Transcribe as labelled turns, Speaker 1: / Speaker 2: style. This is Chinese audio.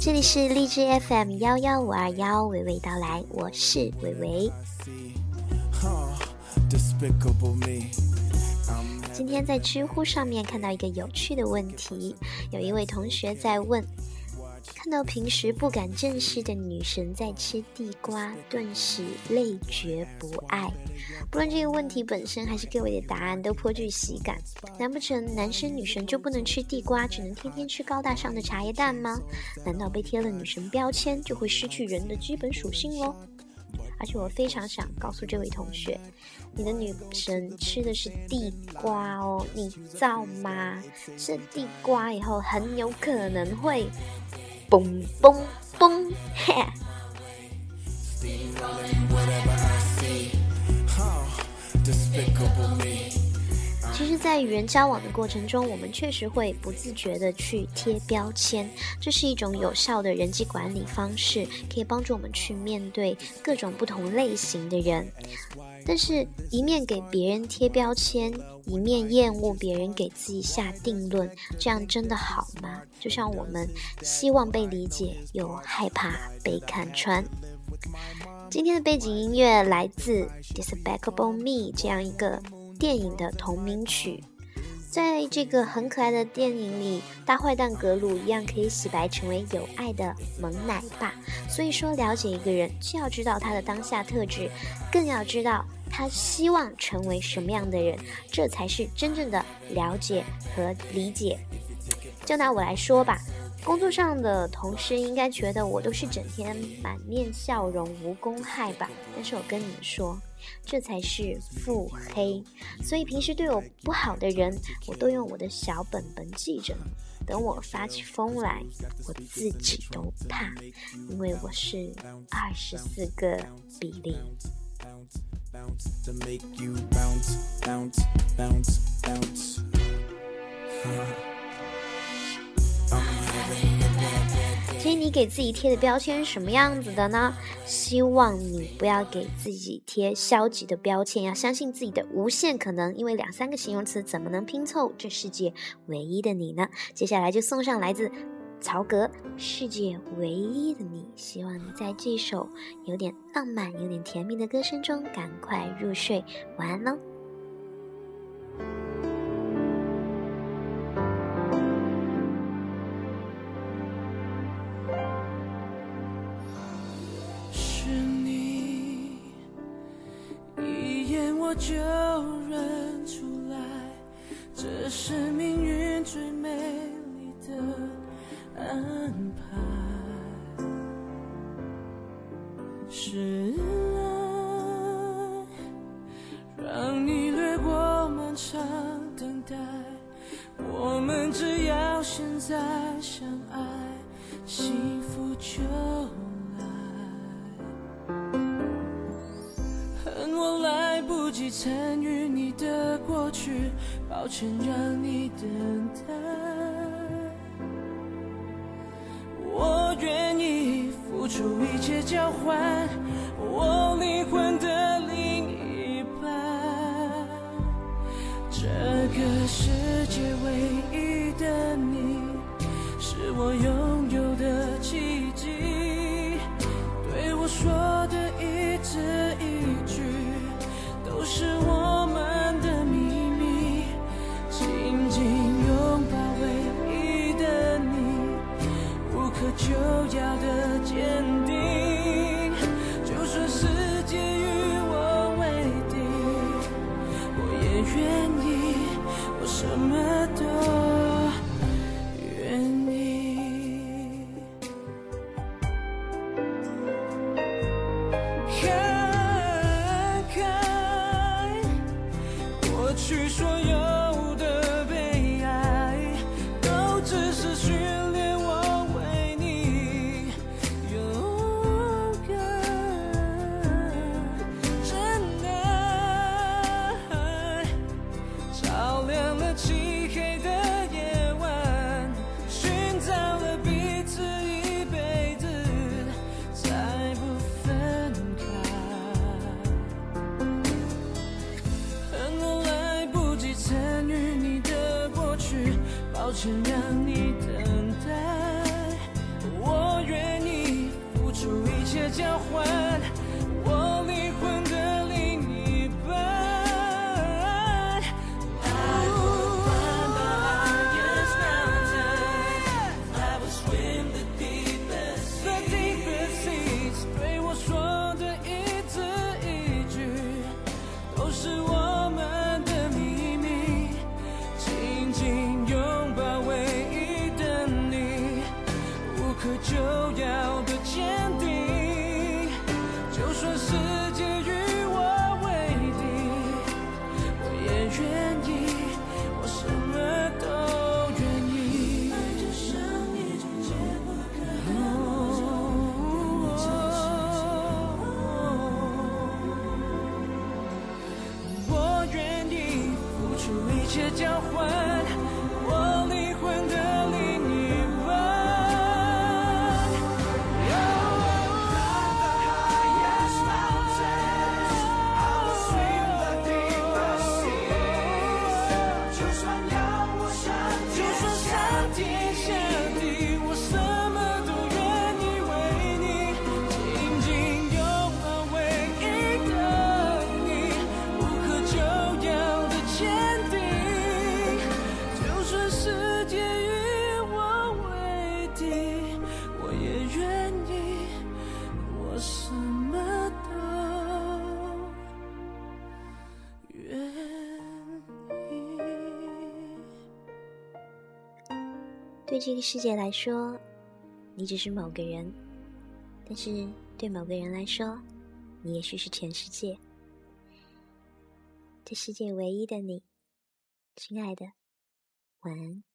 Speaker 1: 这里是荔枝 FM 幺幺五二幺，娓娓道来，我是伟伟。今天在知乎上面看到一个有趣的问题，有一位同学在问。看到平时不敢正视的女神在吃地瓜，顿时泪绝不爱。不论这个问题本身还是各位的答案，都颇具喜感。难不成男生女神就不能吃地瓜，只能天天吃高大上的茶叶蛋吗？难道被贴了女神标签就会失去人的基本属性喽？而且我非常想告诉这位同学，你的女神吃的是地瓜哦，你造吗？吃地瓜以后很有可能会。Boom, boom, boom. Despicable me. 其实，在与人交往的过程中，我们确实会不自觉的去贴标签，这是一种有效的人际管理方式，可以帮助我们去面对各种不同类型的人。但是，一面给别人贴标签，一面厌恶别人给自己下定论，这样真的好吗？就像我们希望被理解，又害怕被看穿。今天的背景音乐来自《Despicable Me》这样一个电影的同名曲。在这个很可爱的电影里，大坏蛋格鲁一样可以洗白成为有爱的萌奶爸。所以说，了解一个人，既要知道他的当下特质，更要知道他希望成为什么样的人，这才是真正的了解和理解。就拿我来说吧。工作上的同事应该觉得我都是整天满面笑容、无公害吧？但是我跟你们说，这才是腹黑。所以平时对我不好的人，我都用我的小本本记着。等我发起疯来，我自己都怕，因为我是二十四个比例。给自己贴的标签是什么样子的呢？希望你不要给自己贴消极的标签，要相信自己的无限可能。因为两三个形容词怎么能拼凑这世界唯一的你呢？接下来就送上来自曹格《世界唯一的你》，希望你在这首有点浪漫、有点甜蜜的歌声中赶快入睡，晚安喽。
Speaker 2: 就认出来，这是命运最美丽的安排。是爱，让你掠过漫长等待。我们只要现在相爱，幸福就。参与你的过去，抱歉让你等待。我愿意付出一切交换我灵魂的另一半。这个世界唯一的你，是我拥 care. 且交换。
Speaker 1: 对这个世界来说你只是某个人但是对某个人来说你也许是全世界。这世界唯一的你亲爱的晚安。